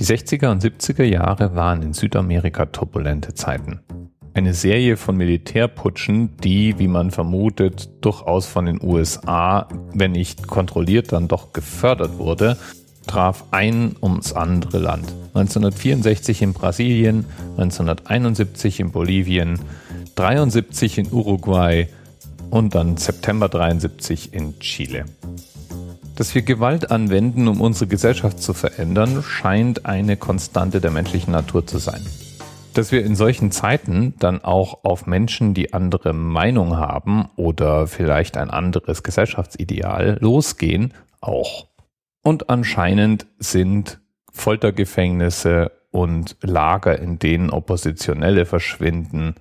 Die 60er und 70er Jahre waren in Südamerika turbulente Zeiten. Eine Serie von Militärputschen, die, wie man vermutet, durchaus von den USA, wenn nicht kontrolliert, dann doch gefördert wurde, traf ein ums andere Land. 1964 in Brasilien, 1971 in Bolivien, 73 in Uruguay und dann September 73 in Chile. Dass wir Gewalt anwenden, um unsere Gesellschaft zu verändern, scheint eine Konstante der menschlichen Natur zu sein. Dass wir in solchen Zeiten dann auch auf Menschen, die andere Meinung haben oder vielleicht ein anderes Gesellschaftsideal losgehen, auch. Und anscheinend sind Foltergefängnisse und Lager, in denen Oppositionelle verschwinden,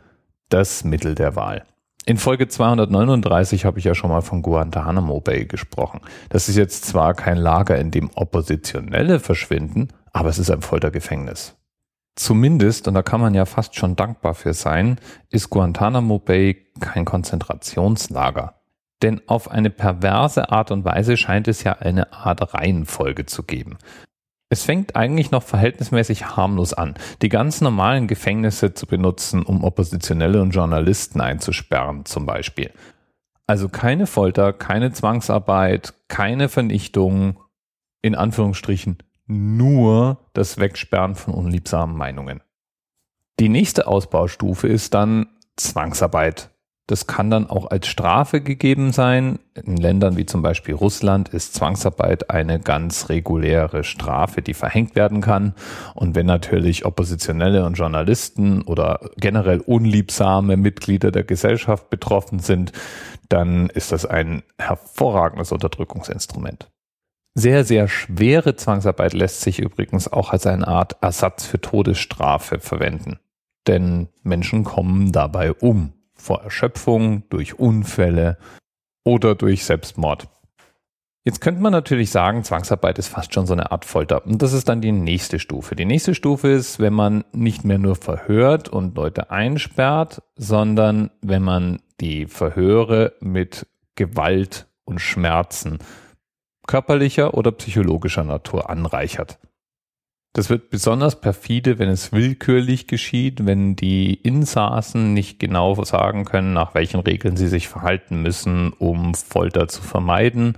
das Mittel der Wahl. In Folge 239 habe ich ja schon mal von Guantanamo Bay gesprochen. Das ist jetzt zwar kein Lager, in dem Oppositionelle verschwinden, aber es ist ein Foltergefängnis. Zumindest, und da kann man ja fast schon dankbar für sein, ist Guantanamo Bay kein Konzentrationslager. Denn auf eine perverse Art und Weise scheint es ja eine Art Reihenfolge zu geben. Es fängt eigentlich noch verhältnismäßig harmlos an, die ganz normalen Gefängnisse zu benutzen, um Oppositionelle und Journalisten einzusperren zum Beispiel. Also keine Folter, keine Zwangsarbeit, keine Vernichtung, in Anführungsstrichen nur das Wegsperren von unliebsamen Meinungen. Die nächste Ausbaustufe ist dann Zwangsarbeit das kann dann auch als Strafe gegeben sein. In Ländern wie zum Beispiel Russland ist Zwangsarbeit eine ganz reguläre Strafe, die verhängt werden kann. Und wenn natürlich Oppositionelle und Journalisten oder generell unliebsame Mitglieder der Gesellschaft betroffen sind, dann ist das ein hervorragendes Unterdrückungsinstrument. Sehr, sehr schwere Zwangsarbeit lässt sich übrigens auch als eine Art Ersatz für Todesstrafe verwenden. Denn Menschen kommen dabei um vor Erschöpfung, durch Unfälle oder durch Selbstmord. Jetzt könnte man natürlich sagen, Zwangsarbeit ist fast schon so eine Art Folter. Und das ist dann die nächste Stufe. Die nächste Stufe ist, wenn man nicht mehr nur verhört und Leute einsperrt, sondern wenn man die Verhöre mit Gewalt und Schmerzen körperlicher oder psychologischer Natur anreichert. Das wird besonders perfide, wenn es willkürlich geschieht, wenn die Insassen nicht genau sagen können, nach welchen Regeln sie sich verhalten müssen, um Folter zu vermeiden.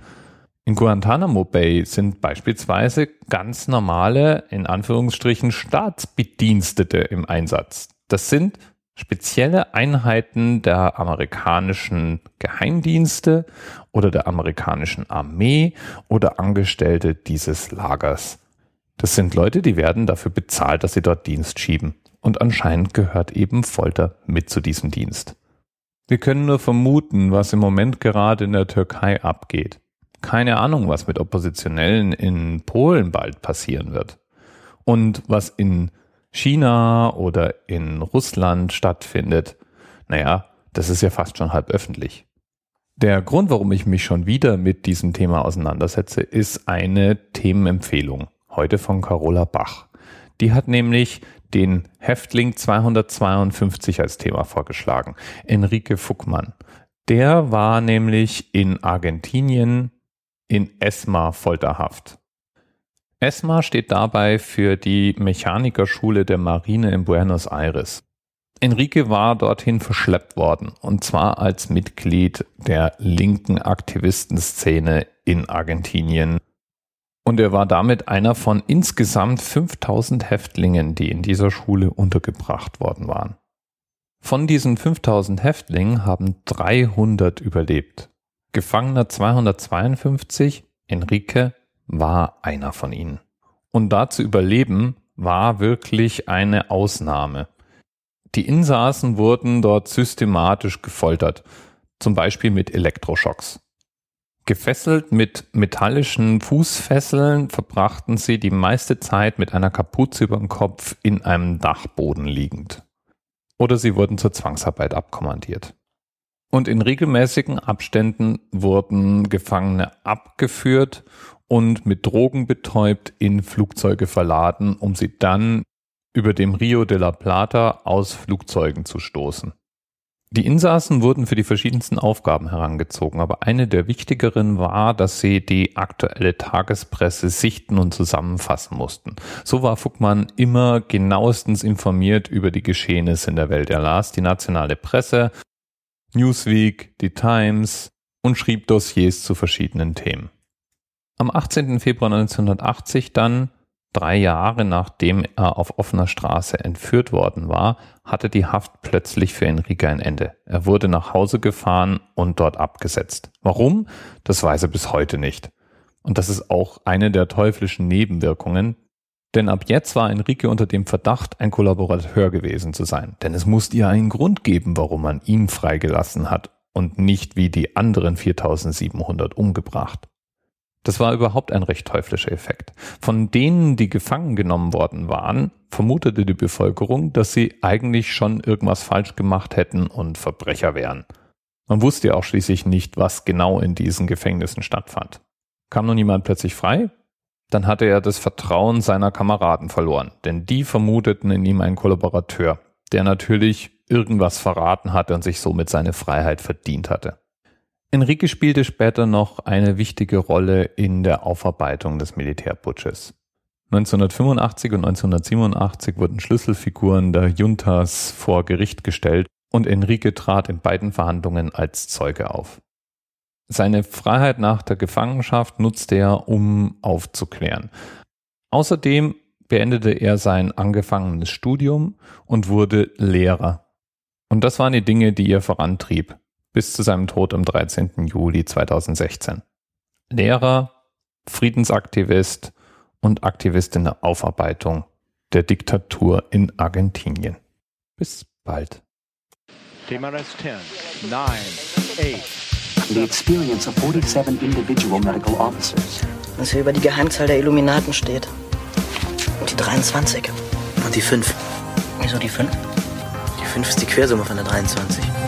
In Guantanamo Bay sind beispielsweise ganz normale, in Anführungsstrichen, Staatsbedienstete im Einsatz. Das sind spezielle Einheiten der amerikanischen Geheimdienste oder der amerikanischen Armee oder Angestellte dieses Lagers. Das sind Leute, die werden dafür bezahlt, dass sie dort Dienst schieben. Und anscheinend gehört eben Folter mit zu diesem Dienst. Wir können nur vermuten, was im Moment gerade in der Türkei abgeht. Keine Ahnung, was mit Oppositionellen in Polen bald passieren wird. Und was in China oder in Russland stattfindet, naja, das ist ja fast schon halb öffentlich. Der Grund, warum ich mich schon wieder mit diesem Thema auseinandersetze, ist eine Themenempfehlung heute von Carola Bach. Die hat nämlich den Häftling 252 als Thema vorgeschlagen, Enrique Fuckmann. Der war nämlich in Argentinien in ESMA Folterhaft. ESMA steht dabei für die Mechanikerschule der Marine in Buenos Aires. Enrique war dorthin verschleppt worden, und zwar als Mitglied der linken Aktivistenszene in Argentinien und er war damit einer von insgesamt 5000 Häftlingen, die in dieser Schule untergebracht worden waren. Von diesen 5000 Häftlingen haben 300 überlebt. Gefangener 252, Enrique, war einer von ihnen. Und da zu überleben, war wirklich eine Ausnahme. Die Insassen wurden dort systematisch gefoltert, zum Beispiel mit Elektroschocks. Gefesselt mit metallischen Fußfesseln verbrachten sie die meiste Zeit mit einer Kapuze über dem Kopf in einem Dachboden liegend. Oder sie wurden zur Zwangsarbeit abkommandiert. Und in regelmäßigen Abständen wurden Gefangene abgeführt und mit Drogen betäubt in Flugzeuge verladen, um sie dann über dem Rio de la Plata aus Flugzeugen zu stoßen. Die Insassen wurden für die verschiedensten Aufgaben herangezogen, aber eine der wichtigeren war, dass sie die aktuelle Tagespresse sichten und zusammenfassen mussten. So war Fuckmann immer genauestens informiert über die Geschehnisse in der Welt. Er las die nationale Presse, Newsweek, die Times und schrieb Dossiers zu verschiedenen Themen. Am 18. Februar 1980 dann Drei Jahre nachdem er auf offener Straße entführt worden war, hatte die Haft plötzlich für Enrique ein Ende. Er wurde nach Hause gefahren und dort abgesetzt. Warum? Das weiß er bis heute nicht. Und das ist auch eine der teuflischen Nebenwirkungen, denn ab jetzt war Enrique unter dem Verdacht, ein Kollaborateur gewesen zu sein. Denn es musste ja einen Grund geben, warum man ihn freigelassen hat und nicht wie die anderen 4700 umgebracht. Das war überhaupt ein recht teuflischer Effekt. Von denen, die gefangen genommen worden waren, vermutete die Bevölkerung, dass sie eigentlich schon irgendwas falsch gemacht hätten und Verbrecher wären. Man wusste ja auch schließlich nicht, was genau in diesen Gefängnissen stattfand. Kam nun jemand plötzlich frei? Dann hatte er das Vertrauen seiner Kameraden verloren, denn die vermuteten in ihm einen Kollaborateur, der natürlich irgendwas verraten hatte und sich somit seine Freiheit verdient hatte. Enrique spielte später noch eine wichtige Rolle in der Aufarbeitung des Militärputsches. 1985 und 1987 wurden Schlüsselfiguren der Juntas vor Gericht gestellt und Enrique trat in beiden Verhandlungen als Zeuge auf. Seine Freiheit nach der Gefangenschaft nutzte er, um aufzuklären. Außerdem beendete er sein angefangenes Studium und wurde Lehrer. Und das waren die Dinge, die er vorantrieb bis zu seinem Tod am 13. Juli 2016. Lehrer, Friedensaktivist und Aktivist in der Aufarbeitung der Diktatur in Argentinien. Bis bald. TMRS 10, 9, 8. The experience of 47 individual medical officers. Was hier über die Geheimzahl der Illuminaten steht. Und die 23. Und die 5. Wieso die 5? Die 5 ist die Quersumme von der 23.